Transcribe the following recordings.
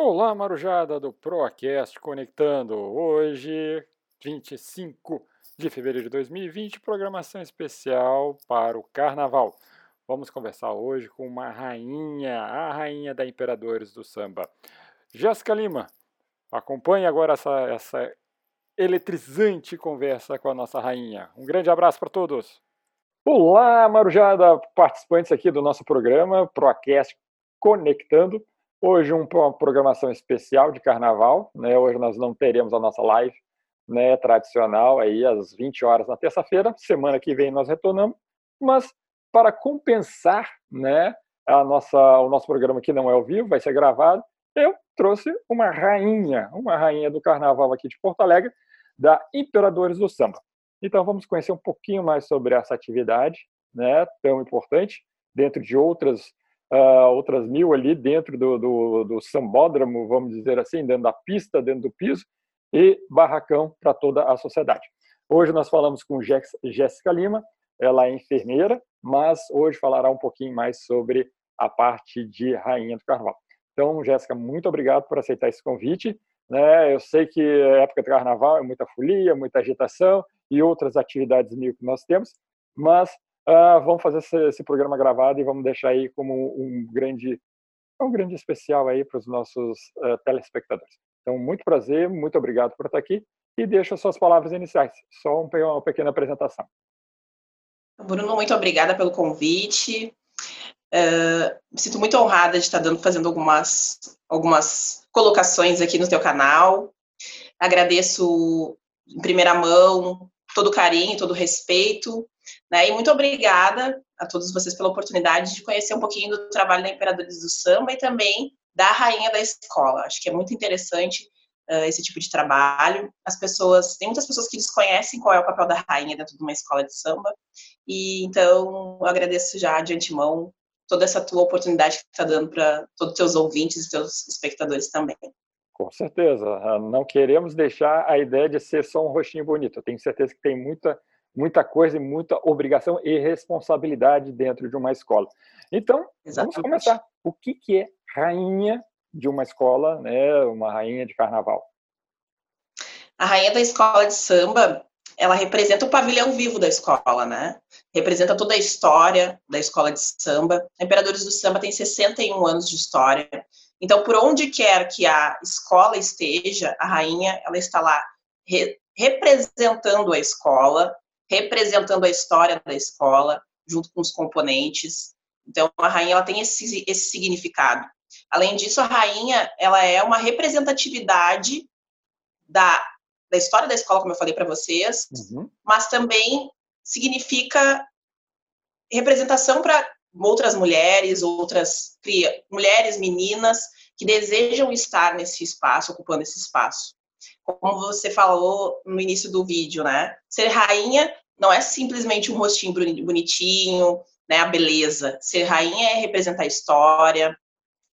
Olá, Marujada do ProCast Conectando. Hoje, 25 de fevereiro de 2020, programação especial para o Carnaval. Vamos conversar hoje com uma rainha, a rainha da Imperadores do Samba. Jéssica Lima, acompanhe agora essa, essa eletrizante conversa com a nossa rainha. Um grande abraço para todos. Olá, Marujada, participantes aqui do nosso programa ProCast Conectando. Hoje um, uma programação especial de carnaval, né? Hoje nós não teremos a nossa live, né, tradicional aí às 20 horas na terça-feira. Semana que vem nós retornamos, mas para compensar, né, a nossa o nosso programa que não é ao vivo, vai ser gravado, eu trouxe uma rainha, uma rainha do carnaval aqui de Porto Alegre, da Imperadores do Samba. Então vamos conhecer um pouquinho mais sobre essa atividade, né, tão importante, dentro de outras uh, outras mil ali dentro do, do, do sambódromo, vamos dizer assim, dentro da pista, dentro do piso, e barracão para toda a sociedade. Hoje nós falamos com Jéssica Lima, ela é enfermeira, mas hoje falará um pouquinho mais sobre a parte de Rainha do Carnaval. Então, Jéssica, muito obrigado por aceitar esse convite. Né? Eu sei que a época do Carnaval é muita folia, muita agitação e outras atividades mil que nós temos, mas Uh, vamos fazer esse, esse, programa gravado e vamos deixar aí como um grande, um grande especial aí para os nossos uh, telespectadores. Então, muito prazer, muito obrigado por estar aqui e deixo as suas palavras iniciais. Só um, uma pequena apresentação. Bruno, muito obrigada pelo convite. Uh, me sinto muito honrada de estar dando, fazendo algumas, algumas colocações aqui no teu canal. Agradeço em primeira mão todo o carinho, todo o respeito né? E muito obrigada a todos vocês pela oportunidade de conhecer um pouquinho do trabalho da Imperadores do Samba e também da Rainha da Escola. Acho que é muito interessante uh, esse tipo de trabalho. As pessoas, tem muitas pessoas que desconhecem qual é o papel da rainha dentro de uma escola de samba, e então eu agradeço já de antemão toda essa tua oportunidade que está dando para todos os teus ouvintes e teus espectadores também. Com certeza. Ah, não queremos deixar a ideia de ser só um rostinho bonito. Eu tenho certeza que tem muita muita coisa e muita obrigação e responsabilidade dentro de uma escola. Então, Exatamente. vamos começar. O que, que é rainha de uma escola, né, uma rainha de carnaval? A rainha da escola de samba, ela representa o pavilhão vivo da escola, né? Representa toda a história da escola de samba. A Imperadores do Samba tem 61 anos de história. Então, por onde quer que a escola esteja, a rainha, ela está lá re representando a escola, representando a história da escola, junto com os componentes. Então, a rainha ela tem esse, esse significado. Além disso, a rainha ela é uma representatividade da, da história da escola, como eu falei para vocês, uhum. mas também significa representação para outras mulheres, outras mulheres, meninas que desejam estar nesse espaço, ocupando esse espaço como você falou no início do vídeo, né? Ser rainha não é simplesmente um rostinho bonitinho, né? A beleza. Ser rainha é representar a história,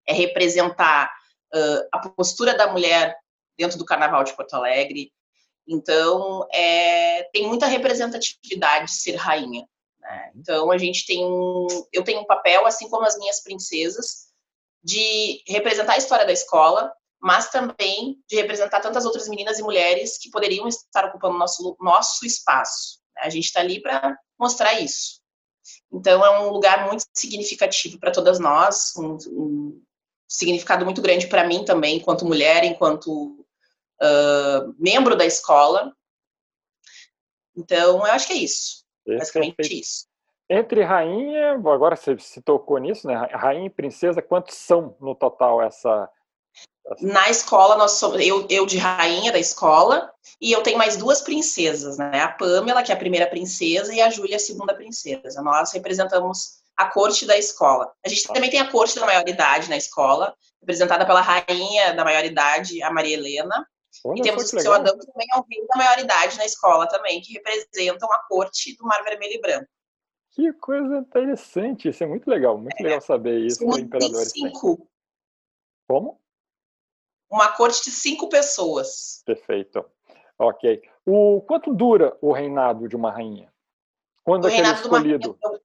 é representar uh, a postura da mulher dentro do Carnaval de Porto Alegre. Então, é, tem muita representatividade de ser rainha. Né? Então, a gente tem um, eu tenho um papel, assim como as minhas princesas, de representar a história da escola, mas também de representar tantas outras meninas e mulheres que poderiam estar ocupando nosso, nosso espaço. A gente está ali para mostrar isso. Então, é um lugar muito significativo para todas nós, um, um significado muito grande para mim também, enquanto mulher, enquanto uh, membro da escola. Então, eu acho que é isso. Esse basicamente é isso. Entre rainha, agora você se tocou nisso, né? Rainha e princesa, quantos são no total essa na escola, nós somos, eu, eu de rainha da escola, e eu tenho mais duas princesas, né? A Pamela, que é a primeira princesa, e a Júlia, a segunda princesa. Nós representamos a corte da escola. A gente também tem a corte da maioridade na escola, representada pela rainha da maioridade, a Maria Helena. Olha, e temos o seu Adão, que também é o rei da maioridade na escola também, que representam a corte do Mar Vermelho e Branco. Que coisa interessante, isso é muito legal, muito é, legal saber isso. Somos 25. Como? Uma corte de cinco pessoas. Perfeito. Ok. O quanto dura o reinado de uma rainha? Quando o é, é escolhido? Rainha,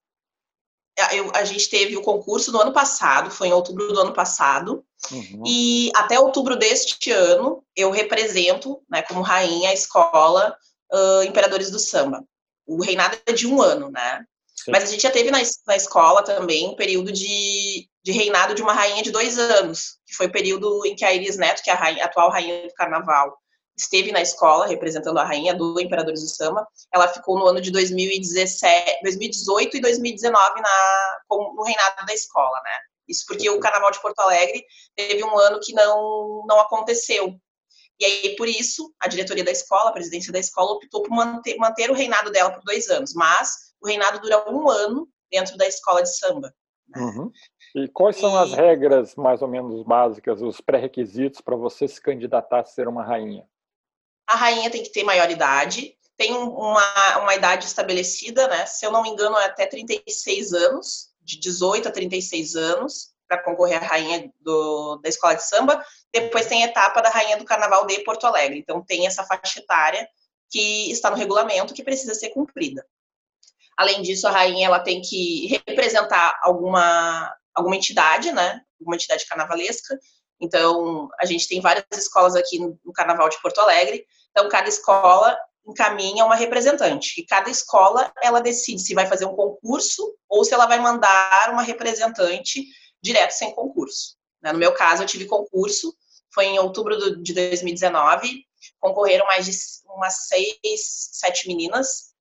eu, a gente teve o concurso no ano passado, foi em outubro do ano passado, uhum. e até outubro deste ano eu represento, né, como rainha, a escola uh, Imperadores do Samba. O reinado é de um ano, né? Sim. Mas a gente já teve na, na escola também um período de, de reinado de uma rainha de dois anos, que foi o período em que a Iris Neto, que é a, rainha, a atual rainha do carnaval, esteve na escola representando a rainha do Imperadores do Samba. Ela ficou no ano de 2017, 2018 e 2019 na, no reinado da escola, né? Isso porque o Carnaval de Porto Alegre teve um ano que não, não aconteceu. E aí, por isso, a diretoria da escola, a presidência da escola, optou por manter, manter o reinado dela por dois anos. Mas o reinado dura um ano dentro da escola de samba. Né? Uhum. E quais são as regras mais ou menos básicas, os pré-requisitos para você se candidatar a ser uma rainha? A rainha tem que ter maioridade, tem uma, uma idade estabelecida, né? Se eu não me engano, é até 36 anos, de 18 a 36 anos, para concorrer à rainha do, da escola de samba. Depois tem a etapa da rainha do carnaval de Porto Alegre. Então tem essa faixa etária que está no regulamento que precisa ser cumprida. Além disso, a rainha ela tem que representar alguma, alguma entidade, né? Alguma entidade carnavalesca. Então, a gente tem várias escolas aqui no, Carnaval de Porto Alegre. Então, cada escola encaminha uma representante. E cada escola, ela decide se vai fazer um concurso ou se ela vai mandar uma representante direto sem concurso. Né? No meu caso, eu tive concurso, foi em outubro de 2019. Concorreram mais de umas seis, sete meninas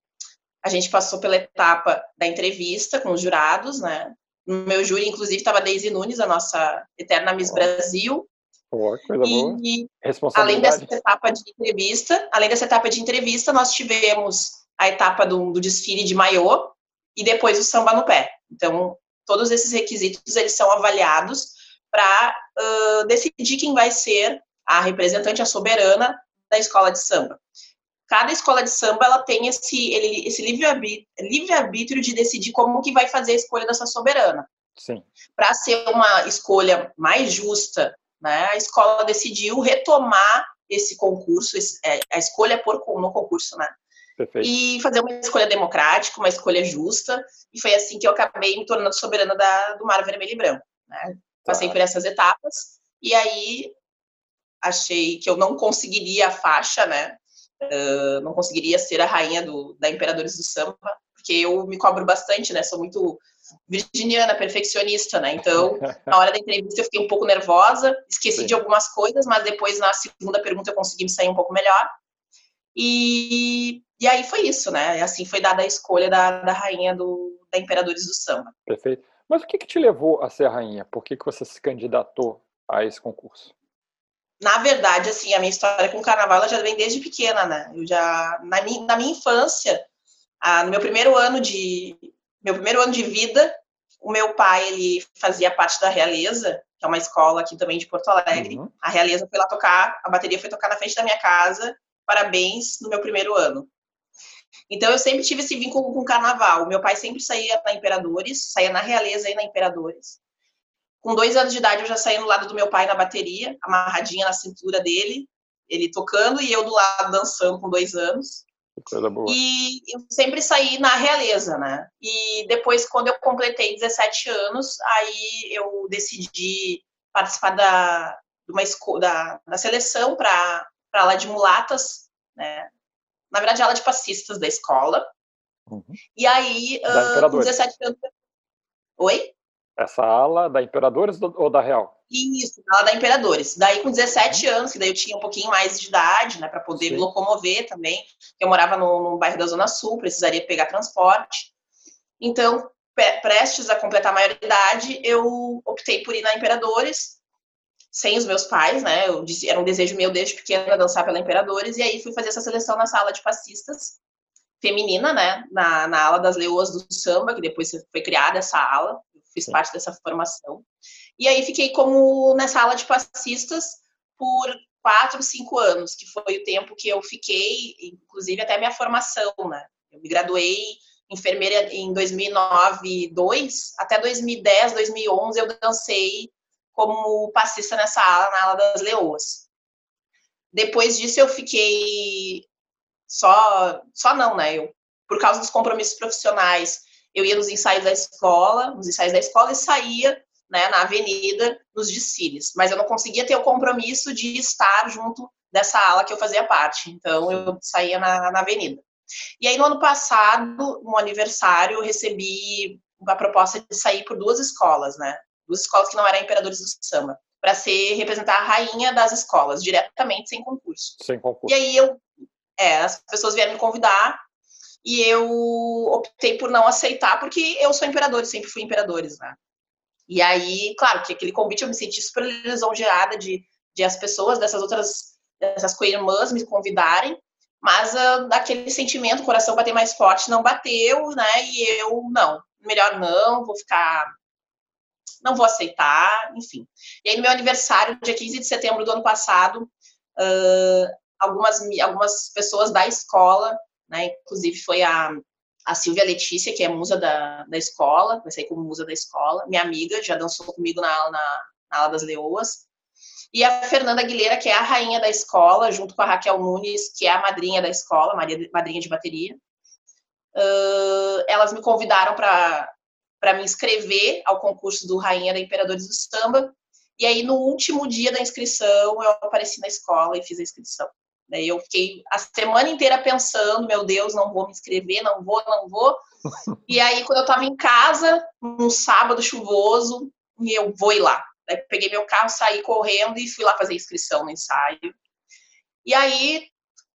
a gente passou pela etapa da entrevista com os jurados, né? No meu júri, inclusive, estava Deise Nunes, a nossa eterna Miss Brasil. Boa, coisa e, boa. além dessa etapa de entrevista, além dessa etapa de entrevista, nós tivemos a etapa do, do desfile de maiô e depois o samba no pé. Então, todos esses requisitos eles são avaliados para uh, decidir quem vai ser a representante, a soberana da escola de samba cada escola de samba ela tem esse, ele, esse livre-arbítrio livre de decidir como que vai fazer a escolha dessa soberana. Para ser uma escolha mais justa, né, a escola decidiu retomar esse concurso, esse, é, a escolha por no concurso, né? Perfeito. E fazer uma escolha democrática, uma escolha justa. E foi assim que eu acabei me tornando soberana da, do Mar Vermelho e Branco. Né? Tá. Passei por essas etapas. E aí achei que eu não conseguiria a faixa, né? Uh, não conseguiria ser a rainha do, da Imperadores do Samba, porque eu me cobro bastante, né? Sou muito virginiana, perfeccionista, né? Então, na hora da entrevista eu fiquei um pouco nervosa, esqueci Sim. de algumas coisas, mas depois na segunda pergunta eu consegui me sair um pouco melhor. E, e aí foi isso, né? Assim foi dada a escolha da, da rainha do, da Imperadores do Samba. Perfeito. Mas o que, que te levou a ser rainha? Por que, que você se candidatou a esse concurso? Na verdade, assim, a minha história com o carnaval já vem desde pequena, né? Eu já na minha, na minha infância, ah, no meu primeiro ano de meu primeiro ano de vida, o meu pai ele fazia parte da Realeza, que é uma escola aqui também de Porto Alegre. Uhum. A Realeza foi lá tocar, a bateria foi tocar na frente da minha casa. Parabéns no meu primeiro ano. Então eu sempre tive esse vínculo com o carnaval. Meu pai sempre saía na Imperadores, saía na Realeza e na Imperadores. Com dois anos de idade, eu já saí no lado do meu pai na bateria, amarradinha na cintura dele, ele tocando e eu do lado dançando com dois anos. Coisa boa. E eu sempre saí na realeza, né? E depois, quando eu completei 17 anos, aí eu decidi participar da, de uma da, da seleção para lá de mulatas, né? Na verdade, aula de passistas da escola. Uhum. E aí, uh, com 17 anos. Oi? Essa ala da Imperadores ou da Real? Isso, ala da Imperadores. Daí com 17 uhum. anos, que daí eu tinha um pouquinho mais de idade, né, para poder Sim. me locomover também. Eu morava no, no bairro da Zona Sul, precisaria pegar transporte. Então, prestes a completar a maioridade, eu optei por ir na Imperadores, sem os meus pais, né? Eu era um desejo meu desde pequena dançar pela Imperadores, e aí fui fazer essa seleção na sala de passistas feminina, né? Na, na ala das leoas do samba, que depois foi criada essa ala fiz Sim. parte dessa formação. E aí fiquei como nessa aula de passistas por quatro, cinco anos, que foi o tempo que eu fiquei, inclusive até minha formação, né? Eu me graduei enfermeira em 2009, 2, até 2010, 2011 eu dancei como passista nessa ala, na ala das leoas. Depois disso eu fiquei só, só não, né? Eu, por causa dos compromissos profissionais eu ia nos ensaios da escola, nos ensaios da escola e saía né, na avenida, nos desfiles. Mas eu não conseguia ter o compromisso de estar junto dessa ala que eu fazia parte. Então, eu saía na, na avenida. E aí, no ano passado, no aniversário, eu recebi a proposta de sair por duas escolas, né? Duas escolas que não eram imperadores do samba, para ser representar a rainha das escolas, diretamente, sem concurso. Sem concurso. E aí, eu, é, as pessoas vieram me convidar e eu optei por não aceitar, porque eu sou imperador, sempre fui imperadores, né? E aí, claro, que aquele convite eu me senti super lisonjeada de, de as pessoas dessas outras, dessas co-irmãs me convidarem, mas uh, aquele sentimento, o coração bater mais forte, não bateu, né? E eu, não, melhor não, vou ficar. Não vou aceitar, enfim. E aí, no meu aniversário, dia 15 de setembro do ano passado, uh, algumas, algumas pessoas da escola né? Inclusive foi a, a Silvia Letícia, que é musa da, da escola, comecei como musa da escola, minha amiga, já dançou comigo na, na, na ala das leoas, e a Fernanda Aguilera, que é a rainha da escola, junto com a Raquel Nunes, que é a madrinha da escola, madrinha de bateria. Uh, elas me convidaram para me inscrever ao concurso do Rainha da Imperadores do Samba. E aí, no último dia da inscrição, eu apareci na escola e fiz a inscrição. Daí eu fiquei a semana inteira pensando, meu Deus, não vou me inscrever, não vou, não vou. E aí, quando eu estava em casa, num sábado chuvoso, eu vou ir lá. Daí peguei meu carro, saí correndo e fui lá fazer inscrição no ensaio. E aí,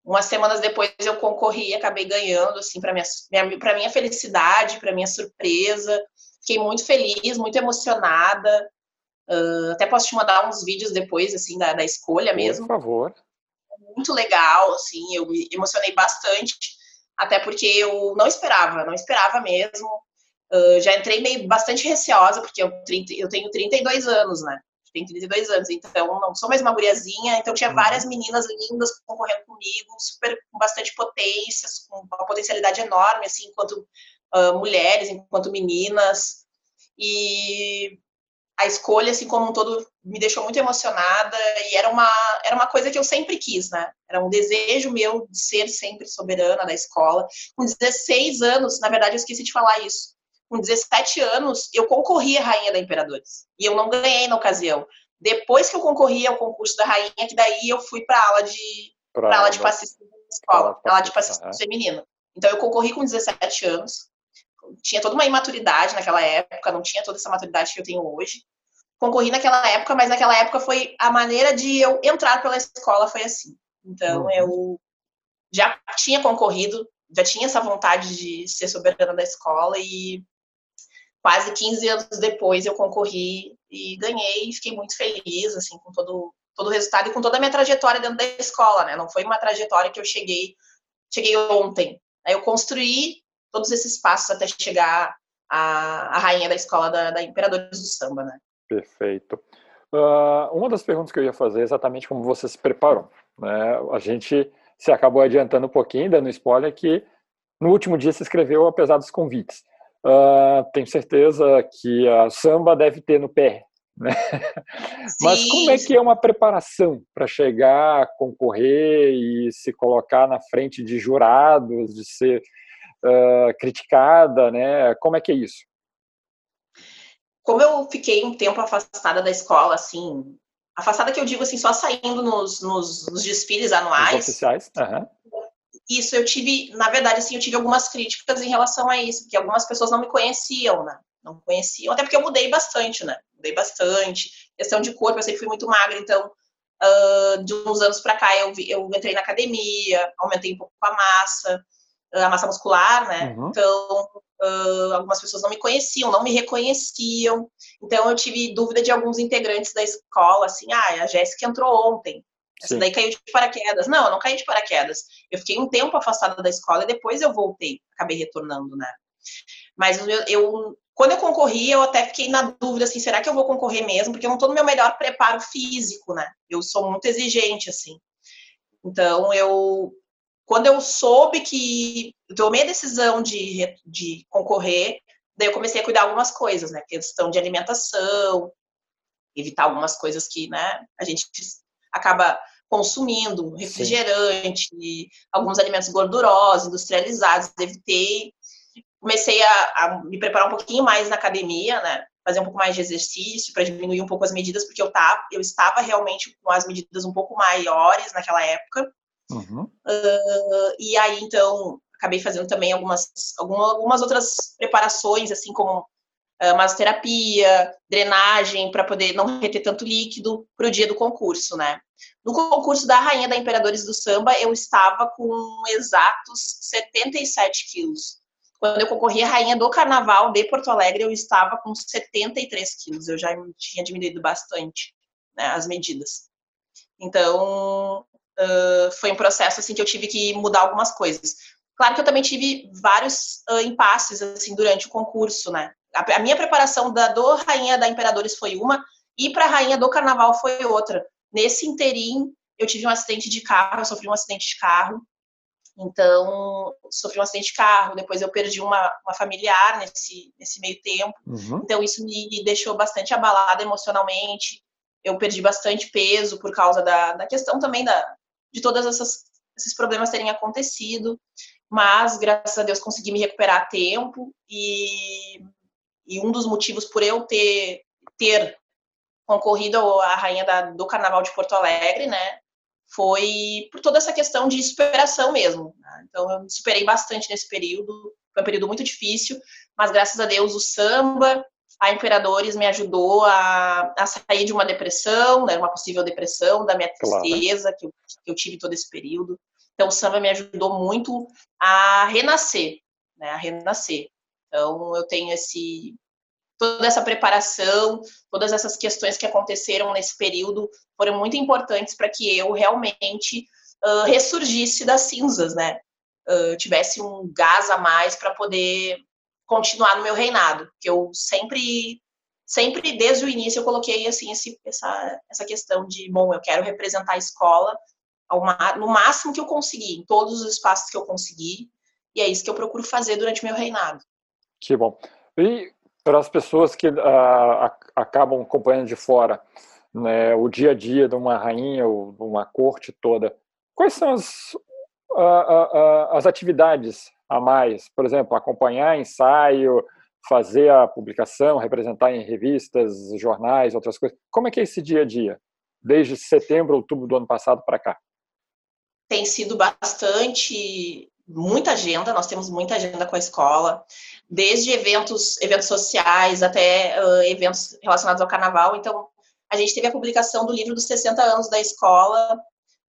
umas semanas depois, eu concorri e acabei ganhando, assim, para minha, minha, minha felicidade, para minha surpresa. Fiquei muito feliz, muito emocionada. Uh, até posso te mandar uns vídeos depois, assim, da, da escolha mesmo. Por favor muito legal, assim, eu me emocionei bastante, até porque eu não esperava, não esperava mesmo. Uh, já entrei meio bastante receosa, porque eu, 30, eu tenho 32 anos, né? Tenho 32 anos, então não sou mais uma guriazinha, então tinha uhum. várias meninas lindas concorrendo comigo, super com bastante potências, com uma potencialidade enorme, assim, enquanto uh, mulheres, enquanto meninas. E a escolha, assim como um todo, me deixou muito emocionada e era uma, era uma coisa que eu sempre quis, né? Era um desejo meu de ser sempre soberana da escola. Com 16 anos, na verdade, eu esqueci de falar isso. Com 17 anos, eu concorri à Rainha da Imperadores. E eu não ganhei na ocasião. Depois que eu concorri ao concurso da Rainha, que daí eu fui para a aula de, pra aula de passista da escola, aula de passista feminino. Então, eu concorri com 17 anos tinha toda uma imaturidade naquela época, não tinha toda essa maturidade que eu tenho hoje. Concorri naquela época, mas naquela época foi a maneira de eu entrar pela escola foi assim. Então uhum. eu já tinha concorrido, já tinha essa vontade de ser soberana da escola e quase 15 anos depois eu concorri e ganhei e fiquei muito feliz assim com todo todo o resultado e com toda a minha trajetória dentro da escola, né? Não foi uma trajetória que eu cheguei cheguei ontem. Aí eu construí todos esses passos até chegar a, a rainha da escola da, da Imperadores do Samba, né? Perfeito. Uh, uma das perguntas que eu ia fazer é exatamente como você se preparou. Né? A gente se acabou adiantando um pouquinho, dando spoiler, que no último dia se escreveu apesar dos convites. Uh, tenho certeza que a samba deve ter no pé. Né? Mas como é que é uma preparação para chegar, concorrer e se colocar na frente de jurados, de ser uh, criticada, né? Como é que é isso? Como eu fiquei um tempo afastada da escola, assim, afastada que eu digo assim, só saindo nos, nos, nos desfiles anuais. Os oficiais. Uhum. Isso eu tive, na verdade, assim, eu tive algumas críticas em relação a isso, porque algumas pessoas não me conheciam, né? Não conheciam, até porque eu mudei bastante, né? Mudei bastante. Questão de corpo, eu sempre fui muito magra, então Uh, de uns anos para cá eu, eu entrei na academia, aumentei um pouco a massa, a massa muscular, né? Uhum. Então, uh, algumas pessoas não me conheciam, não me reconheciam. Então, eu tive dúvida de alguns integrantes da escola, assim, ah, a Jéssica entrou ontem. Essa daí caiu de paraquedas. Não, eu não caí de paraquedas. Eu fiquei um tempo afastada da escola e depois eu voltei, acabei retornando, né? Mas eu, eu quando eu concorri, eu até fiquei na dúvida, assim, será que eu vou concorrer mesmo? Porque eu não estou no meu melhor preparo físico, né? Eu sou muito exigente, assim. Então, eu quando eu soube que tomei a decisão de, de concorrer, daí eu comecei a cuidar algumas coisas, né? Questão de alimentação, evitar algumas coisas que, né, a gente acaba consumindo, refrigerante, Sim. alguns alimentos gordurosos, industrializados, evitei comecei a, a, me preparar um pouquinho mais na academia, né? Fazer um pouco mais de exercício para diminuir um pouco as medidas, porque eu, tava, eu estava realmente com as medidas um pouco maiores naquela época. Uhum. Uh, e aí, então, acabei fazendo também algumas, algumas outras preparações, assim como uh, masoterapia, drenagem, para poder não reter tanto líquido para o dia do concurso, né? No concurso da Rainha da Imperadores do Samba, eu estava com exatos 77 quilos. Quando eu concorri à Rainha do Carnaval de Porto Alegre, eu estava com 73 quilos. Eu já tinha diminuído bastante né, as medidas. Então, uh, foi um processo assim que eu tive que mudar algumas coisas. Claro que eu também tive vários uh, impasses assim durante o concurso, né? A, a minha preparação da do Rainha da Imperadores foi uma e para a Rainha do Carnaval foi outra. Nesse interim, eu tive um acidente de carro, eu sofri um acidente de carro. Então, sofri um acidente de carro, depois eu perdi uma, uma familiar nesse, nesse meio tempo. Uhum. Então, isso me deixou bastante abalada emocionalmente. Eu perdi bastante peso por causa da, da questão também da, de essas esses problemas terem acontecido, mas graças a Deus consegui me recuperar a tempo e, e um dos motivos por eu ter ter concorrido à rainha da, do Carnaval de Porto Alegre, né, foi por toda essa questão de superação mesmo. Né? Então eu me superei bastante nesse período, foi um período muito difícil, mas graças a Deus o samba, a Imperadores me ajudou a, a sair de uma depressão, né, uma possível depressão, da minha tristeza claro. que, eu, que eu tive todo esse período. Então, o samba me ajudou muito a renascer, né, a renascer. Então, eu tenho esse toda essa preparação, todas essas questões que aconteceram nesse período foram muito importantes para que eu realmente uh, ressurgisse das cinzas, né? Uh, tivesse um gás a mais para poder continuar no meu reinado, que eu sempre sempre desde o início eu coloquei assim esse, essa essa questão de bom eu quero representar a escola ao, no máximo que eu conseguir, em todos os espaços que eu conseguir, e é isso que eu procuro fazer durante meu reinado. Que bom. E para as pessoas que uh, acabam acompanhando de fora né, o dia a dia de uma rainha ou de uma corte toda, quais são as, uh, uh, as atividades a mais? Por exemplo, acompanhar ensaio, fazer a publicação, representar em revistas, jornais, outras coisas. Como é que é esse dia a dia? Desde setembro, outubro do ano passado para cá? tem sido bastante muita agenda, nós temos muita agenda com a escola, desde eventos, eventos sociais até uh, eventos relacionados ao carnaval. Então, a gente teve a publicação do livro dos 60 anos da escola,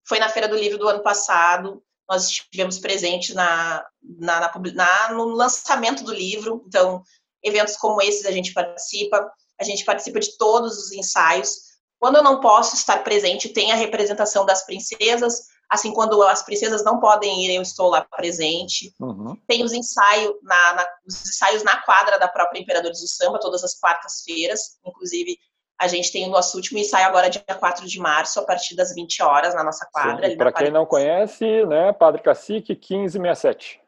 foi na Feira do Livro do ano passado, nós estivemos presentes na, na, na, na, no lançamento do livro, então, eventos como esses a gente participa, a gente participa de todos os ensaios. Quando eu não posso estar presente, tem a representação das princesas, Assim, quando as princesas não podem ir, eu estou lá presente. Uhum. Tem os ensaios na, na, os ensaios na quadra da própria Imperadores do Samba, todas as quartas-feiras. Inclusive, a gente tem o nosso último ensaio agora, dia 4 de março, a partir das 20 horas, na nossa quadra. Para quem não conhece, né, Padre Cacique 1567.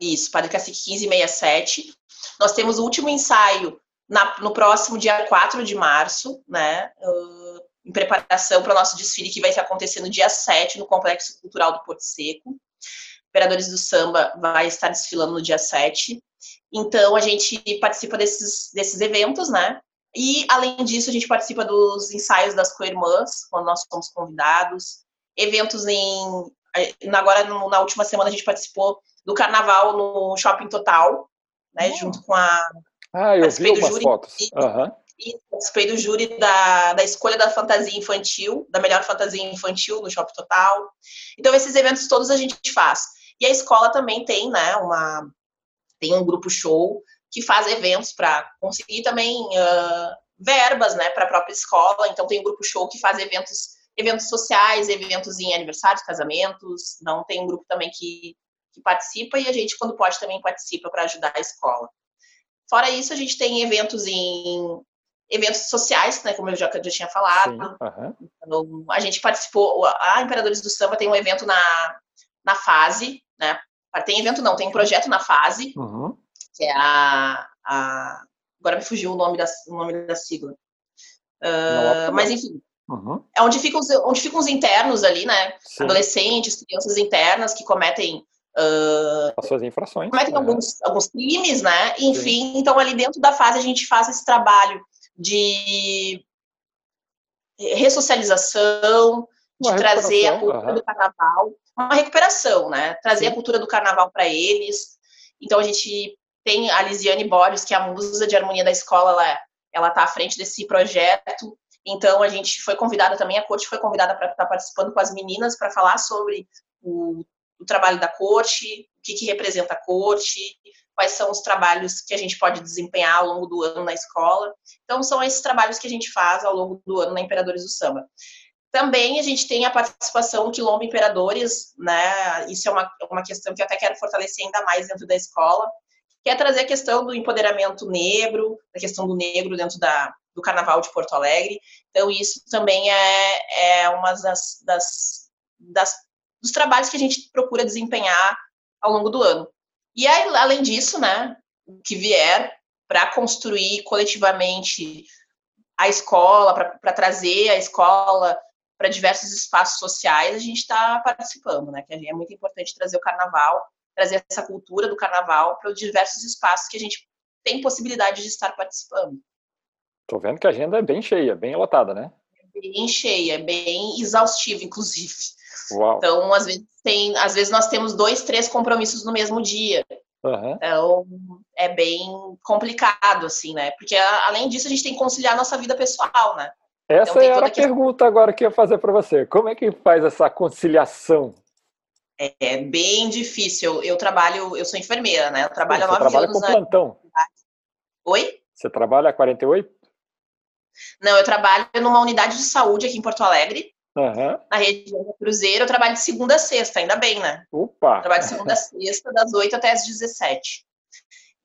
Isso, Padre Cacique 1567. Nós temos o último ensaio na, no próximo dia 4 de março, né? Uh, em preparação para o nosso desfile que vai acontecer no dia 7 no Complexo Cultural do Porto Seco. Operadores do Samba vai estar desfilando no dia 7. Então, a gente participa desses, desses eventos, né? E, além disso, a gente participa dos ensaios das co-irmãs, quando nós somos convidados. Eventos em. Agora, na última semana, a gente participou do carnaval no Shopping Total, né? Hum. Junto com a. Ah, eu vi umas fotos. Uhum e participei do júri da, da escolha da fantasia infantil, da melhor fantasia infantil no Shopping Total. Então, esses eventos todos a gente faz. E a escola também tem, né, uma, tem um grupo show que faz eventos para conseguir também uh, verbas, né, para a própria escola. Então, tem um grupo show que faz eventos, eventos sociais, eventos em aniversários, casamentos. Não tem um grupo também que, que participa e a gente, quando pode, também participa para ajudar a escola. Fora isso, a gente tem eventos em eventos sociais, né, como eu já, já tinha falado. Sim, uhum. a gente participou, a Imperadores do Samba tem um evento na, na fase, né? Tem evento não, tem um projeto na fase, uhum. Que é a, a, Agora me fugiu o nome da, o nome da sigla. Uh, mas enfim, uhum. é onde ficam, os, onde ficam os internos ali, né? Sim. Adolescentes, crianças internas que cometem Uh, As suas infrações. Cometem né? alguns, alguns crimes, né? Enfim, Sim. então ali dentro da fase a gente faz esse trabalho de ressocialização, de trazer a cultura uhum. do carnaval, uma recuperação, né? Trazer Sim. a cultura do carnaval para eles. Então a gente tem a Lisiane Borges, que é a musa de harmonia da escola, ela, ela tá à frente desse projeto. Então a gente foi convidada também, a corte foi convidada para estar tá participando com as meninas para falar sobre o, o, trabalho da corte, o que, que representa a corte, quais são os trabalhos que a gente pode desempenhar ao longo do ano na escola. Então, são esses trabalhos que a gente faz ao longo do ano na Imperadores do Samba. Também a gente tem a participação do Quilombo Imperadores, né? Isso é uma, uma questão que eu até quero fortalecer ainda mais dentro da escola, que é trazer a questão do empoderamento negro, a questão do negro dentro da, do Carnaval de Porto Alegre. Então, isso também é, é uma das, das, das, dos trabalhos que a gente procura desempenhar ao longo do ano. E aí, além disso, né, o que vier para construir coletivamente a escola, para trazer a escola para diversos espaços sociais, a gente está participando, né? Que é muito importante trazer o carnaval, trazer essa cultura do carnaval para os diversos espaços que a gente tem possibilidade de estar participando. Estou vendo que a agenda é bem cheia, bem lotada, né? Bem cheia, bem exaustiva, inclusive. Uau. Então, às vezes, tem, às vezes nós temos dois, três compromissos no mesmo dia. Uhum. Então, é bem complicado, assim, né? Porque, além disso, a gente tem que conciliar a nossa vida pessoal, né? Essa então, era a questão... pergunta agora que eu ia fazer para você. Como é que faz essa conciliação? É, é bem difícil. Eu, trabalho, eu sou enfermeira, né? Eu trabalho há nove anos. Você trabalha com plantão? Oi? Você trabalha há 48? Não, eu trabalho numa unidade de saúde aqui em Porto Alegre, uhum. na região do Cruzeiro. Eu trabalho de segunda a sexta, ainda bem, né? Opa! Eu trabalho de segunda a sexta, das 8 até as 17.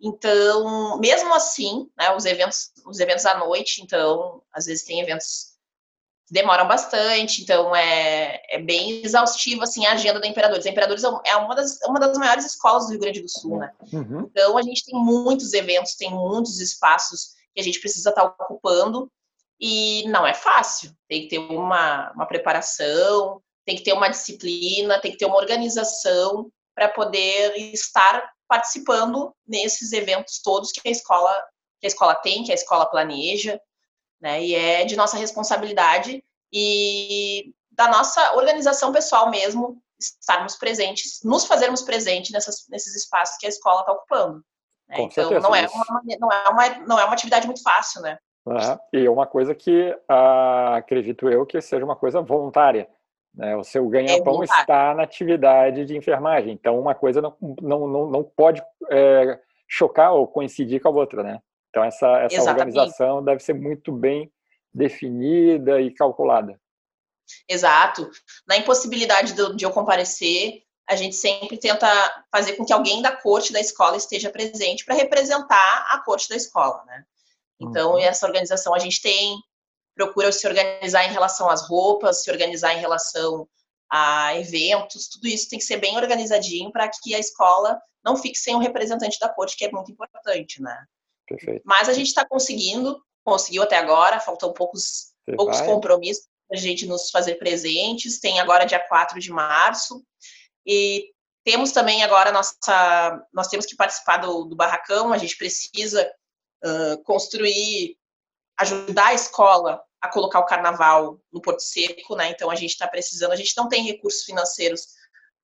Então, mesmo assim, né, os eventos, os eventos à noite, então, às vezes tem eventos demoram bastante, então é, é bem exaustivo assim a agenda da Imperadores. A Imperadores é, é uma das, uma das maiores escolas do Rio Grande do Sul, né? Uhum. Então, a gente tem muitos eventos, tem muitos espaços que a gente precisa estar ocupando e não é fácil. Tem que ter uma, uma preparação, tem que ter uma disciplina, tem que ter uma organização para poder estar participando nesses eventos todos que a escola que a escola tem, que a escola planeja, né? E é de nossa responsabilidade e da nossa organização pessoal mesmo estarmos presentes, nos fazermos presentes nessas, nesses espaços que a escola está ocupando. Né? Então não é, uma, não, é uma, não é uma atividade muito fácil, né? e é uma coisa que ah, acredito eu que seja uma coisa voluntária. Né? O seu ganha-pão é está na atividade de enfermagem. Então, uma coisa não, não, não, não pode é, chocar ou coincidir com a outra. Né? Então, essa, essa organização deve ser muito bem definida e calculada. Exato. Na impossibilidade de, de eu comparecer, a gente sempre tenta fazer com que alguém da corte da escola esteja presente para representar a corte da escola, né? Então, uhum. essa organização a gente tem, procura se organizar em relação às roupas, se organizar em relação a eventos, tudo isso tem que ser bem organizadinho para que a escola não fique sem um representante da corte, que é muito importante, né? Perfeito. Mas a gente está conseguindo, conseguiu até agora, faltam poucos, poucos compromissos para a gente nos fazer presentes. Tem agora dia 4 de março. E temos também agora nossa. Nós temos que participar do, do barracão, a gente precisa construir, ajudar a escola a colocar o carnaval no Porto Seco, né? Então a gente está precisando, a gente não tem recursos financeiros,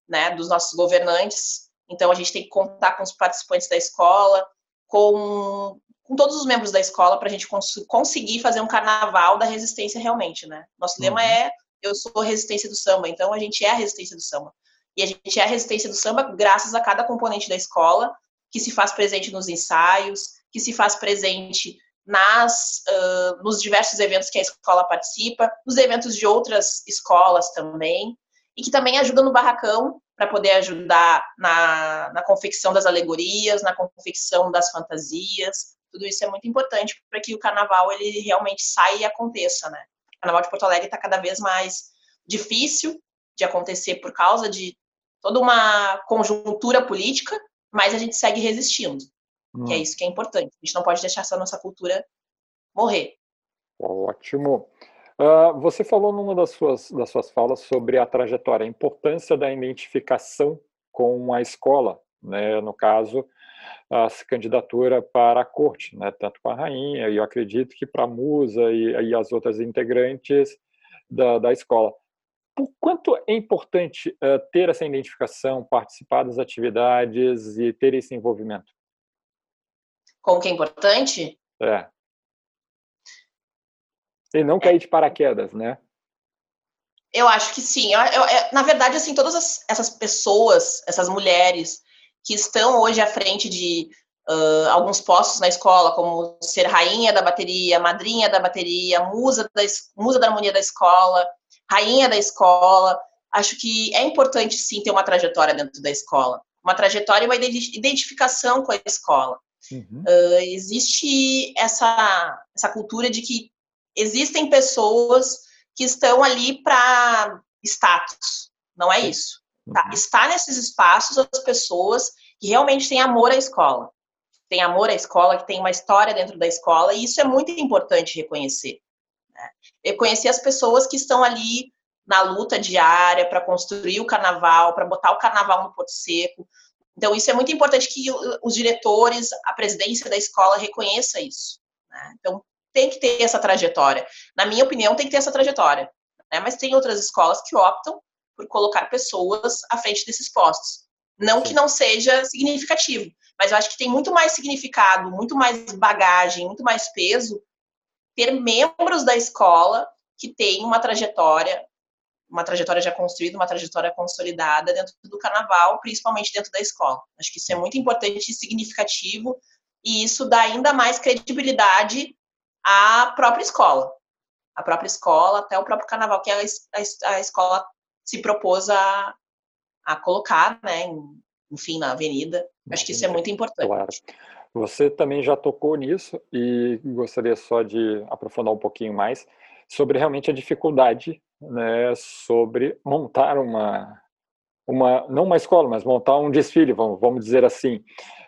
né, dos nossos governantes, então a gente tem que contar com os participantes da escola, com, com todos os membros da escola para a gente cons conseguir fazer um carnaval da resistência realmente, né? Nosso uhum. lema é eu sou a resistência do samba, então a gente é a resistência do samba. E a gente é a resistência do samba graças a cada componente da escola que se faz presente nos ensaios, que se faz presente nas, uh, nos diversos eventos que a escola participa, nos eventos de outras escolas também, e que também ajuda no barracão para poder ajudar na, na confecção das alegorias, na confecção das fantasias. Tudo isso é muito importante para que o carnaval ele realmente saia e aconteça, né? O carnaval de Porto Alegre está cada vez mais difícil de acontecer por causa de toda uma conjuntura política, mas a gente segue resistindo. Hum. Que é isso que é importante. A gente não pode deixar essa nossa cultura morrer. Ótimo. Uh, você falou numa das suas, das suas falas sobre a trajetória, a importância da identificação com a escola, né? no caso, a candidatura para a corte, né? tanto para a rainha, e eu acredito que para a musa e, e as outras integrantes da, da escola. Por quanto é importante uh, ter essa identificação, participar das atividades e ter esse envolvimento? Como que é importante? É. E não cair de paraquedas, né? Eu acho que sim. Eu, eu, é, na verdade, assim, todas as, essas pessoas, essas mulheres que estão hoje à frente de uh, alguns postos na escola, como ser rainha da bateria, madrinha da bateria, musa da, musa da harmonia da escola, rainha da escola, acho que é importante sim ter uma trajetória dentro da escola. Uma trajetória e uma identificação com a escola. Uhum. Uh, existe essa, essa cultura de que existem pessoas que estão ali para status. Não é isso. Tá? Uhum. Está nesses espaços as pessoas que realmente têm amor à escola. Tem amor à escola, que tem uma história dentro da escola, e isso é muito importante reconhecer. Né? Reconhecer as pessoas que estão ali na luta diária para construir o carnaval, para botar o carnaval no Porto Seco. Então, isso é muito importante que os diretores, a presidência da escola reconheça isso. Né? Então, tem que ter essa trajetória. Na minha opinião, tem que ter essa trajetória. Né? Mas tem outras escolas que optam por colocar pessoas à frente desses postos. Não que não seja significativo, mas eu acho que tem muito mais significado, muito mais bagagem, muito mais peso ter membros da escola que têm uma trajetória, uma trajetória já construída, uma trajetória consolidada dentro do carnaval, principalmente dentro da escola. Acho que isso é muito importante e significativo, e isso dá ainda mais credibilidade a própria escola. A própria escola, até o próprio carnaval, que a, a, a escola se propôs a, a colocar, né, enfim, na avenida. Acho que isso é muito importante. Claro. Você também já tocou nisso e gostaria só de aprofundar um pouquinho mais sobre realmente a dificuldade, né, sobre montar uma, uma não uma escola, mas montar um desfile, vamos, vamos dizer assim.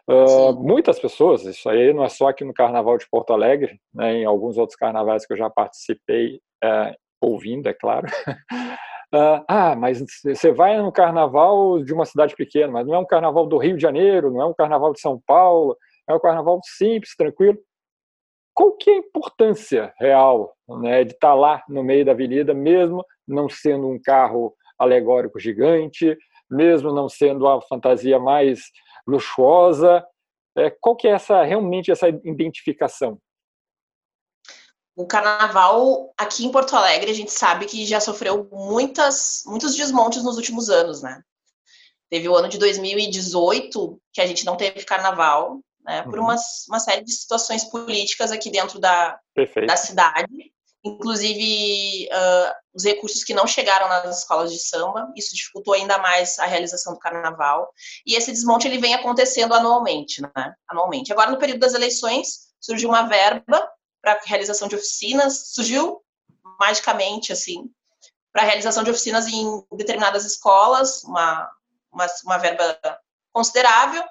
Uh, muitas pessoas, isso aí não é só aqui no Carnaval de Porto Alegre, né, em alguns outros carnavais que eu já participei, uh, ouvindo, é claro. uh, ah, mas você vai no carnaval de uma cidade pequena, mas não é um carnaval do Rio de Janeiro, não é um carnaval de São Paulo, é um carnaval simples, tranquilo. Qual que é a importância real né, de estar tá lá no meio da avenida, mesmo não sendo um carro alegórico gigante, mesmo não sendo a fantasia mais luxuosa. É, qual que é essa realmente essa identificação? O carnaval aqui em Porto Alegre a gente sabe que já sofreu muitas muitos desmontes nos últimos anos, né? Teve o ano de 2018 que a gente não teve carnaval, né? Por uhum. uma, uma série de situações políticas aqui dentro da, da cidade inclusive uh, os recursos que não chegaram nas escolas de samba, isso dificultou ainda mais a realização do carnaval, e esse desmonte ele vem acontecendo anualmente, né? Anualmente. Agora, no período das eleições, surgiu uma verba para realização de oficinas, surgiu magicamente, assim, para realização de oficinas em determinadas escolas, uma, uma, uma verba considerável,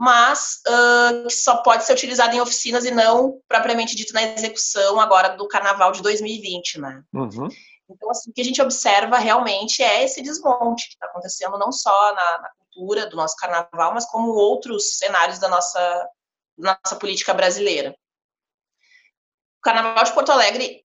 mas uh, que só pode ser utilizado em oficinas e não propriamente dito na execução agora do carnaval de 2020, né? Uhum. Então, assim, o que a gente observa realmente é esse desmonte que está acontecendo não só na, na, cultura do nosso carnaval, mas como outros cenários da nossa, nossa política brasileira. O carnaval de Porto Alegre,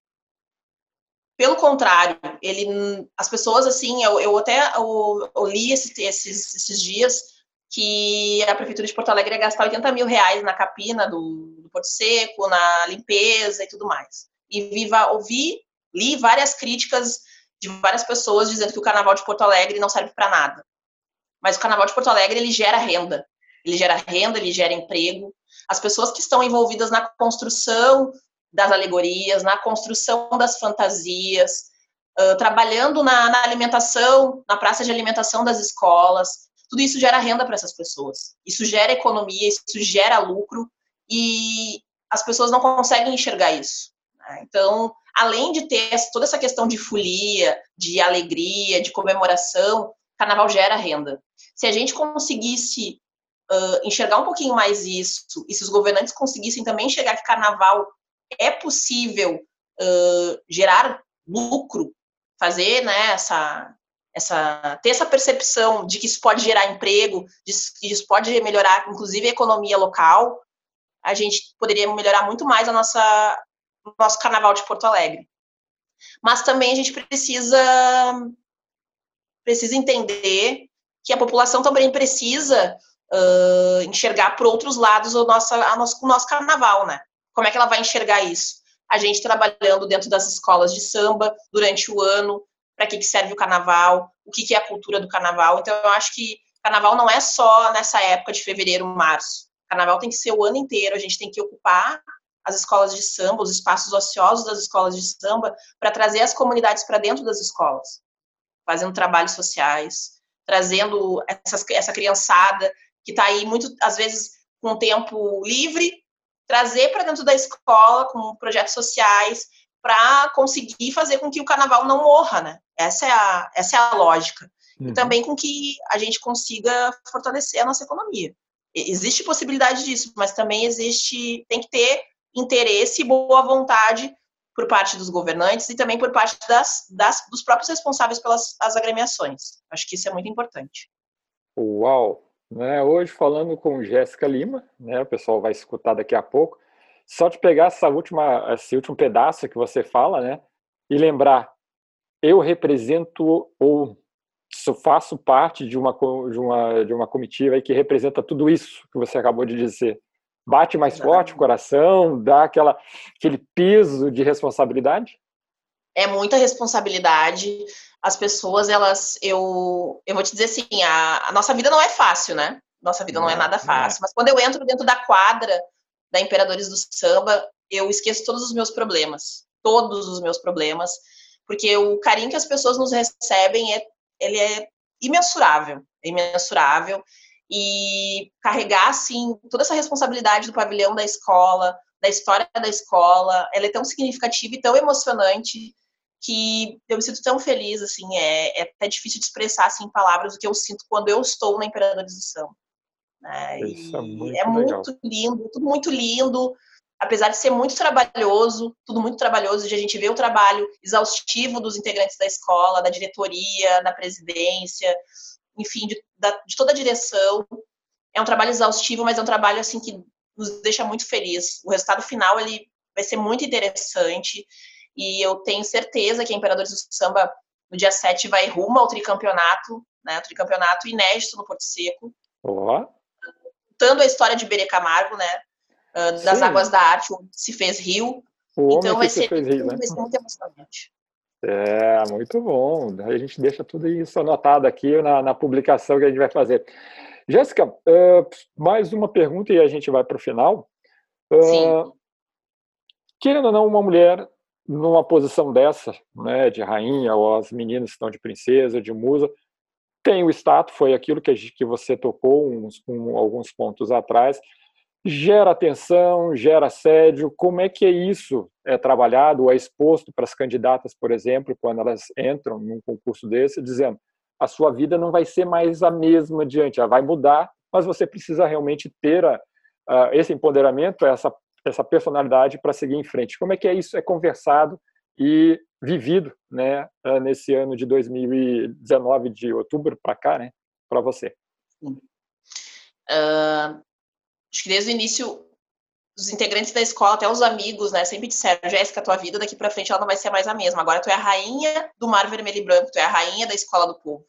pelo contrário, ele, as pessoas, assim, eu, eu até eu, eu li esses, esses, esses dias que a Prefeitura de Porto Alegre ia gastar 80 mil reais na capina do, do Porto Seco, na limpeza e tudo mais. E viva, ouvi, li várias críticas de várias pessoas dizendo que o Carnaval de Porto Alegre não serve para nada. Mas o Carnaval de Porto Alegre, ele gera renda. Ele gera renda, ele gera emprego. As pessoas que estão envolvidas na construção das alegorias, na construção das fantasias, uh, trabalhando na, na alimentação, na praça de alimentação das escolas, tudo isso gera renda para essas pessoas. Isso gera economia, isso gera lucro e as pessoas não conseguem enxergar isso. Né? Então, além de ter toda essa questão de folia, de alegria, de comemoração, carnaval gera renda. Se a gente conseguisse uh, enxergar um pouquinho mais isso, e se os governantes conseguissem também enxergar que carnaval é possível uh, gerar lucro, fazer né, essa, essa, ter essa percepção de que isso pode gerar emprego, de que isso pode melhorar, inclusive, a economia local, a gente poderia melhorar muito mais a nossa, o nosso carnaval de Porto Alegre. Mas também a gente precisa, precisa entender que a população também precisa uh, enxergar por outros lados o nosso, a nosso, o nosso carnaval, né? Como é que ela vai enxergar isso? A gente trabalhando dentro das escolas de samba durante o ano, para que, que serve o carnaval, o que, que é a cultura do carnaval. Então, eu acho que carnaval não é só nessa época de fevereiro, março. Carnaval tem que ser o ano inteiro, a gente tem que ocupar as escolas de samba, os espaços ociosos das escolas de samba, para trazer as comunidades para dentro das escolas, fazendo trabalhos sociais, trazendo essas, essa criançada que está aí muito, às vezes, com tempo livre, trazer para dentro da escola com projetos sociais para conseguir fazer com que o carnaval não morra, né? Essa é a, essa é a lógica. Uhum. E também com que a gente consiga fortalecer a nossa economia. Existe possibilidade disso, mas também existe, tem que ter interesse e boa vontade por parte dos governantes e também por parte das, das, dos próprios responsáveis pelas as agremiações. Acho que isso é muito importante. Uau! Né, hoje falando com Jéssica Lima, né, o pessoal vai escutar daqui a pouco, só de pegar essa última, esse último pedaço que você fala, né, e lembrar, eu represento ou faço parte de uma, de uma, de uma comitiva que representa tudo isso que você acabou de dizer. Bate mais forte o coração, dá aquela, aquele peso de responsabilidade? É muita responsabilidade. As pessoas, elas, eu, eu vou te dizer assim, a, a nossa vida não é fácil, né? Nossa vida não, é não é nada fácil. É. Mas quando eu entro dentro da quadra da Imperadores do Samba, eu esqueço todos os meus problemas, todos os meus problemas, porque o carinho que as pessoas nos recebem é, ele é imensurável, é imensurável e carregar assim toda essa responsabilidade do pavilhão da escola, da história da escola, ela é tão significativa e tão emocionante que eu me sinto tão feliz assim, é, é até difícil de expressar assim em palavras o que eu sinto quando eu estou na Imperadores do Samba. Né? Isso é muito, é muito lindo, tudo muito lindo, apesar de ser muito trabalhoso, tudo muito trabalhoso, de a gente ver o trabalho exaustivo dos integrantes da escola, da diretoria, da presidência, enfim, de, da, de toda a direção. É um trabalho exaustivo, mas é um trabalho assim que nos deixa muito feliz. O resultado final ele vai ser muito interessante e eu tenho certeza que a Imperadores do Samba no dia 7 vai rumo ao tricampeonato, né, o tricampeonato inédito no Porto Seco. Oh contando a história de Berê Camargo, né? Uh, das Sim. águas da arte, onde se fez rio. O então vai ser, fez rio, né? vai ser muito emocionante. É, muito bom. A gente deixa tudo isso anotado aqui na, na publicação que a gente vai fazer. Jéssica, uh, mais uma pergunta e a gente vai para o final. Uh, Sim. Querendo ou não, uma mulher numa posição dessa, né, de rainha, ou as meninas estão de princesa, de musa, tem o status, foi aquilo que, que você tocou uns, um, alguns pontos atrás, gera atenção, gera assédio, como é que é isso é trabalhado ou é exposto para as candidatas, por exemplo, quando elas entram num concurso desse, dizendo a sua vida não vai ser mais a mesma adiante, ela vai mudar, mas você precisa realmente ter a, a, esse empoderamento, essa, essa personalidade para seguir em frente. Como é que é isso? É conversado e vivido né, ah, nesse ano de 2019, de outubro para cá, né, para você? Uh, acho que desde o início, os integrantes da escola, até os amigos, né, sempre disseram, Jéssica, tua vida daqui para frente ela não vai ser mais a mesma. Agora tu é a rainha do mar vermelho e branco, tu é a rainha da escola do povo.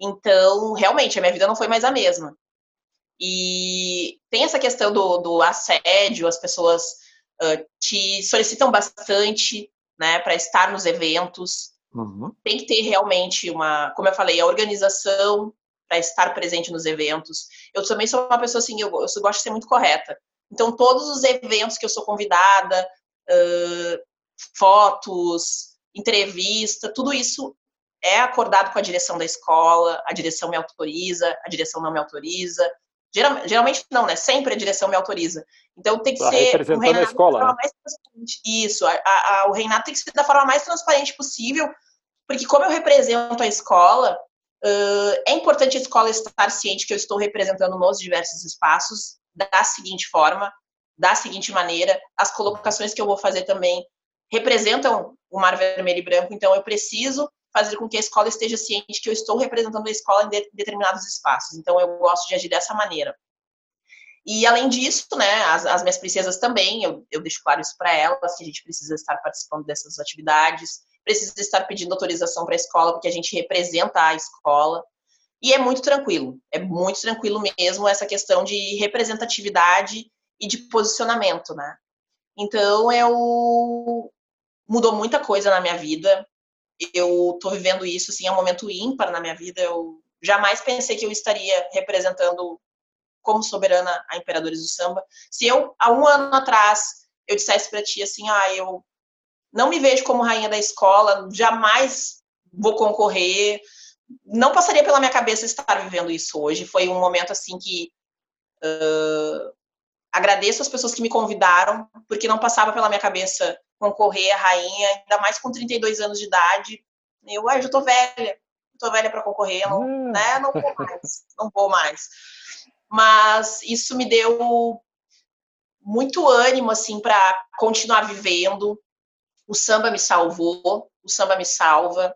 Então, realmente, a minha vida não foi mais a mesma. E tem essa questão do, do assédio, as pessoas uh, te solicitam bastante, né, para estar nos eventos. Uhum. Tem que ter realmente uma, como eu falei, a organização para estar presente nos eventos. Eu também sou uma pessoa assim, eu, eu gosto de ser muito correta. Então, todos os eventos que eu sou convidada, uh, fotos, entrevista, tudo isso é acordado com a direção da escola, a direção me autoriza, a direção não me autoriza. Geral, geralmente não, né? Sempre a direção me autoriza. Então tem que tá ser o Renato a escola, da forma né? mais transparente. Isso, a, a, o Renato tem que ser da forma mais transparente possível, porque como eu represento a escola, uh, é importante a escola estar ciente que eu estou representando nos diversos espaços da seguinte forma, da seguinte maneira. As colocações que eu vou fazer também representam o Mar Vermelho e Branco, então eu preciso fazer com que a escola esteja ciente que eu estou representando a escola em de, determinados espaços. Então, eu gosto de agir dessa maneira. E, além disso, né, as, as minhas princesas também, eu, eu deixo claro isso para elas, que a gente precisa estar participando dessas atividades, precisa estar pedindo autorização para a escola, porque a gente representa a escola. E é muito tranquilo, é muito tranquilo mesmo essa questão de representatividade e de posicionamento, né? Então, eu mudou muita coisa na minha vida. Eu tô vivendo isso, assim, é um momento ímpar na minha vida. Eu jamais pensei que eu estaria representando como soberana a Imperadores do Samba. Se eu, há um ano atrás, eu dissesse para ti assim, ah, eu não me vejo como rainha da escola, jamais vou concorrer, não passaria pela minha cabeça estar vivendo isso hoje. Foi um momento assim que uh, agradeço as pessoas que me convidaram, porque não passava pela minha cabeça concorrer a rainha, ainda mais com 32 anos de idade. Eu, ah, eu já tô velha, tô velha para concorrer, não, hum. né? Não vou mais, não vou mais. Mas isso me deu muito ânimo assim para continuar vivendo. O samba me salvou, o samba me salva.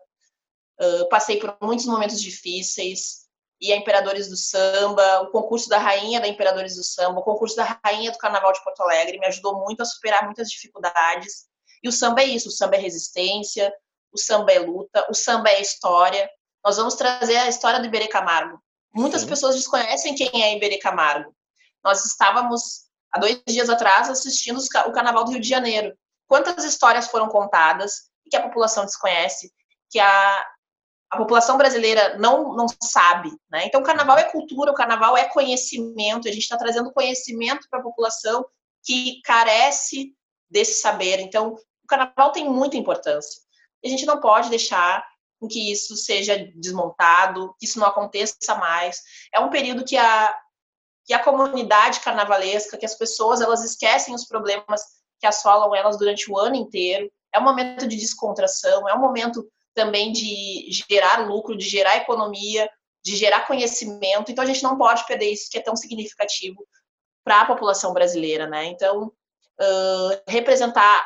Uh, passei por muitos momentos difíceis, e a Imperadores do Samba, o concurso da Rainha da Imperadores do Samba, o concurso da Rainha do Carnaval de Porto Alegre, me ajudou muito a superar muitas dificuldades. E o samba é isso, o samba é resistência, o samba é luta, o samba é história. Nós vamos trazer a história do Iberê Camargo. Muitas Sim. pessoas desconhecem quem é Iberê Camargo. Nós estávamos, há dois dias atrás, assistindo o Carnaval do Rio de Janeiro. Quantas histórias foram contadas e que a população desconhece, que a, a população brasileira não, não sabe. Né? Então, o carnaval é cultura, o carnaval é conhecimento, a gente está trazendo conhecimento para a população que carece desse saber. Então, carnaval tem muita importância. E a gente não pode deixar que isso seja desmontado, que isso não aconteça mais. É um período que a, que a comunidade carnavalesca, que as pessoas, elas esquecem os problemas que assolam elas durante o ano inteiro. É um momento de descontração, é um momento também de gerar lucro, de gerar economia, de gerar conhecimento. Então a gente não pode perder isso que é tão significativo para a população brasileira, né? Então uh, representar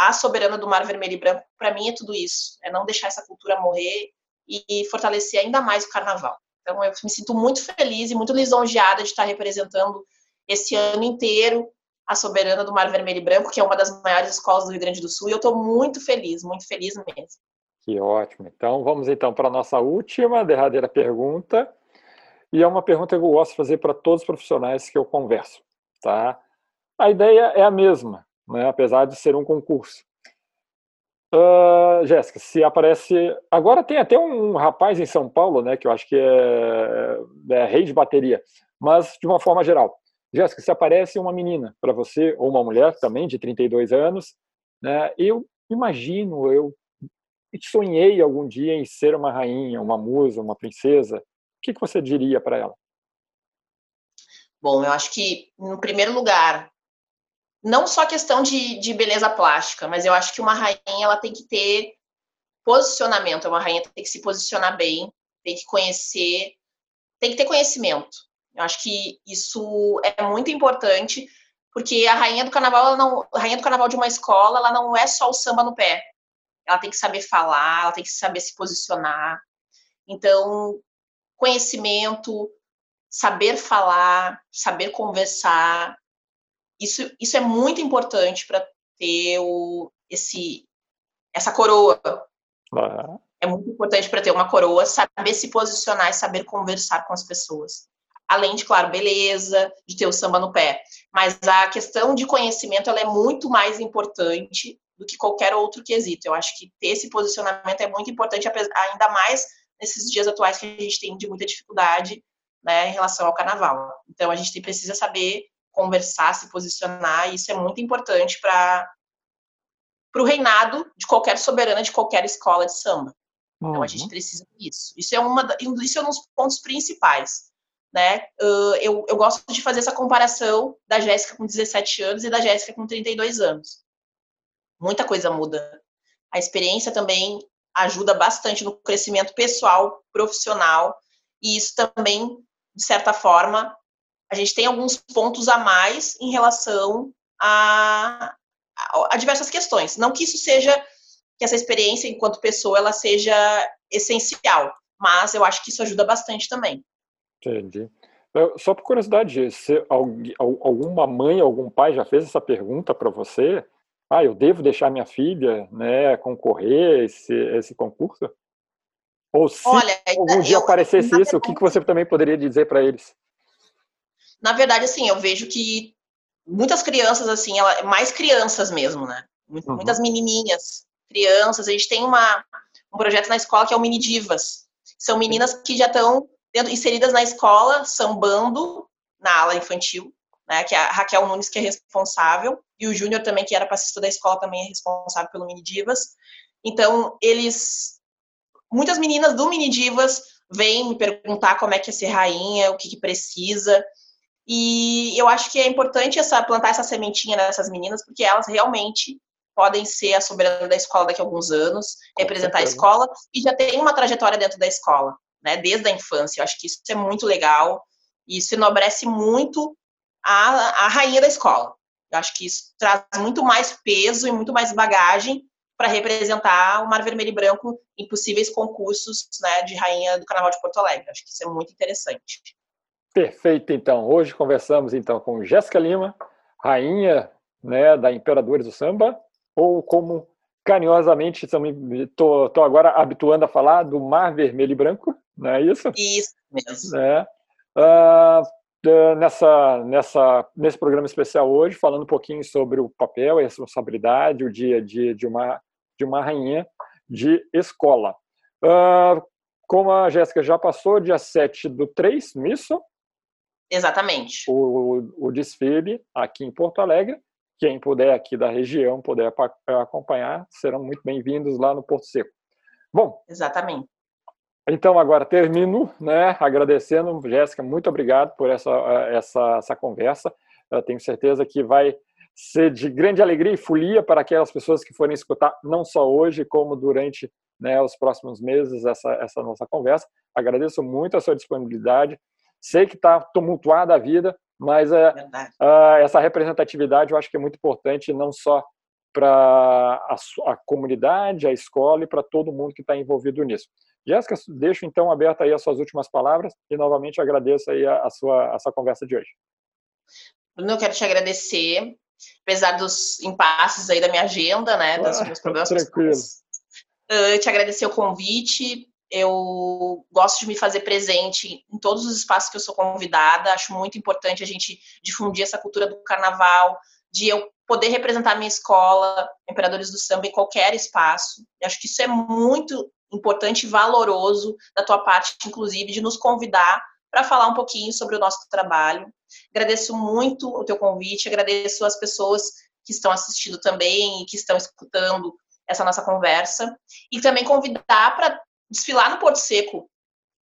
a soberana do Mar Vermelho e Branco para mim é tudo isso, é não deixar essa cultura morrer e fortalecer ainda mais o Carnaval. Então eu me sinto muito feliz e muito lisonjeada de estar representando esse ano inteiro a soberana do Mar Vermelho e Branco, que é uma das maiores escolas do Rio Grande do Sul, e eu estou muito feliz, muito feliz mesmo. Que ótimo. Então, vamos então para a nossa última, derradeira pergunta. E é uma pergunta que eu gosto de fazer para todos os profissionais que eu converso. Tá? A ideia é a mesma, né? apesar de ser um concurso. Uh, Jéssica, se aparece. Agora tem até um rapaz em São Paulo, né, que eu acho que é, é rei de bateria, mas de uma forma geral. Jéssica, se aparece uma menina para você, ou uma mulher também de 32 anos, né, eu imagino, eu sonhei algum dia em ser uma rainha, uma musa, uma princesa, o que, que você diria para ela? Bom, eu acho que, no primeiro lugar, não só questão de, de beleza plástica, mas eu acho que uma rainha ela tem que ter posicionamento, uma rainha tem que se posicionar bem, tem que conhecer, tem que ter conhecimento. Eu acho que isso é muito importante, porque a rainha do carnaval, ela não, a rainha do carnaval de uma escola, ela não é só o samba no pé ela tem que saber falar, ela tem que saber se posicionar. Então, conhecimento, saber falar, saber conversar, isso, isso é muito importante para ter o, esse, essa coroa. É muito importante para ter uma coroa, saber se posicionar e saber conversar com as pessoas. Além de, claro, beleza, de ter o samba no pé. Mas a questão de conhecimento ela é muito mais importante do que qualquer outro quesito. Eu acho que ter esse posicionamento é muito importante, ainda mais nesses dias atuais que a gente tem de muita dificuldade né, em relação ao carnaval. Então, a gente precisa saber conversar, se posicionar, e isso é muito importante para o reinado de qualquer soberana de qualquer escola de samba. Uhum. Então, a gente uhum. precisa disso. Isso é, uma, isso é um dos pontos principais. Né? Eu, eu gosto de fazer essa comparação da Jéssica com 17 anos e da Jéssica com 32 anos muita coisa muda. A experiência também ajuda bastante no crescimento pessoal, profissional, e isso também, de certa forma, a gente tem alguns pontos a mais em relação a, a, a diversas questões. Não que isso seja que essa experiência enquanto pessoa ela seja essencial, mas eu acho que isso ajuda bastante também. Entendi. Só por curiosidade, se alguma mãe, algum pai já fez essa pergunta para você? Ah, eu devo deixar minha filha, né, concorrer esse esse concurso? Ou se Olha, algum dia eu, aparecesse isso, o que, que você também poderia dizer para eles? Na verdade, assim, eu vejo que muitas crianças, assim, ela, mais crianças mesmo, né? Uhum. Muitas uhum. menininhas, crianças. A gente tem uma, um projeto na escola que é o Mini Divas. São meninas que já estão inseridas na escola, sambando na ala infantil, né? Que é a Raquel Nunes, que é responsável, e o Júnior também, que era passista da escola, também é responsável pelo Mini Divas. Então, eles muitas meninas do Mini Divas vêm me perguntar como é que é ser rainha, o que, que precisa. E eu acho que é importante essa, plantar essa sementinha nessas meninas, porque elas realmente podem ser a soberana da escola daqui a alguns anos, representar a escola, e já tem uma trajetória dentro da escola, né, desde a infância. Eu acho que isso é muito legal, e isso enobrece muito a, a rainha da escola. Eu acho que isso traz muito mais peso e muito mais bagagem para representar o Mar Vermelho e Branco em possíveis concursos né, de rainha do Carnaval de Porto Alegre. Acho que isso é muito interessante. Perfeito, então. Hoje conversamos então com Jéssica Lima, rainha né, da Imperadores do Samba, ou como carinhosamente estou agora habituando a falar do Mar Vermelho e Branco, não é isso? Isso mesmo. É. Uh, nessa, nessa, nesse programa especial hoje, falando um pouquinho sobre o papel e a responsabilidade, o dia a dia de uma de uma rainha de escola. Uh, como a Jéssica já passou, dia 7 do 3, isso? Exatamente. O, o, desfile aqui em Porto Alegre. Quem puder aqui da região, puder acompanhar, serão muito bem-vindos lá no Porto Seco. Bom. Exatamente. Então, agora termino, né, agradecendo, Jéssica, muito obrigado por essa, essa, essa conversa. Eu tenho certeza que vai ser de grande alegria e folia para aquelas pessoas que forem escutar, não só hoje, como durante né, os próximos meses, essa, essa nossa conversa. Agradeço muito a sua disponibilidade. Sei que está tumultuada a vida, mas é, uh, essa representatividade eu acho que é muito importante, não só para a, a, comunidade, a escola e para todo mundo que está envolvido nisso. Jéssica, deixo então aberta aí as suas últimas palavras e novamente agradeço aí a, a sua, conversa de hoje. Bruno, eu quero te agradecer apesar dos impasses aí da minha agenda, né, dos ah, meus problemas tranquilo. Uh, te agradecer o convite. Eu gosto de me fazer presente em todos os espaços que eu sou convidada. Acho muito importante a gente difundir essa cultura do carnaval, de eu poder representar minha escola, Imperadores do Samba, em qualquer espaço. Eu acho que isso é muito importante e valoroso da tua parte, inclusive, de nos convidar para falar um pouquinho sobre o nosso trabalho. Agradeço muito o teu convite, agradeço as pessoas que estão assistindo também e que estão escutando essa nossa conversa. E também convidar para desfilar no Porto Seco,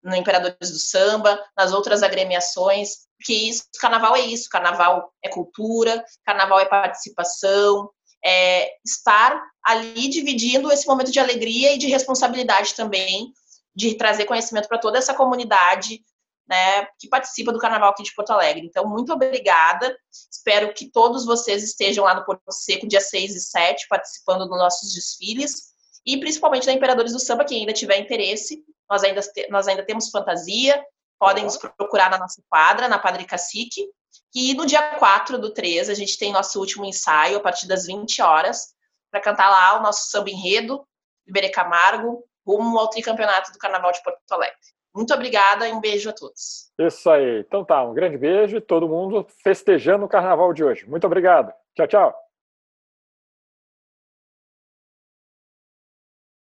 no Imperadores do Samba, nas outras agremiações, porque isso, carnaval é isso, carnaval é cultura, carnaval é participação, é estar ali dividindo esse momento de alegria e de responsabilidade também, de trazer conhecimento para toda essa comunidade né, que participa do Carnaval aqui de Porto Alegre. Então, muito obrigada. Espero que todos vocês estejam lá no Porto Seco, dia 6 e 7, participando dos nossos desfiles. E principalmente da Imperadores do Samba, quem ainda tiver interesse, nós ainda, nós ainda temos fantasia, podem nos procurar na nossa quadra, na Padre Cacique. E no dia 4 do 3, a gente tem nosso último ensaio, a partir das 20 horas, para cantar lá o nosso samba enredo, Iberê Camargo, rumo ao tricampeonato do Carnaval de Porto Alegre. Muito obrigada e um beijo a todos. Isso aí. Então tá, um grande beijo e todo mundo festejando o carnaval de hoje. Muito obrigado. Tchau, tchau.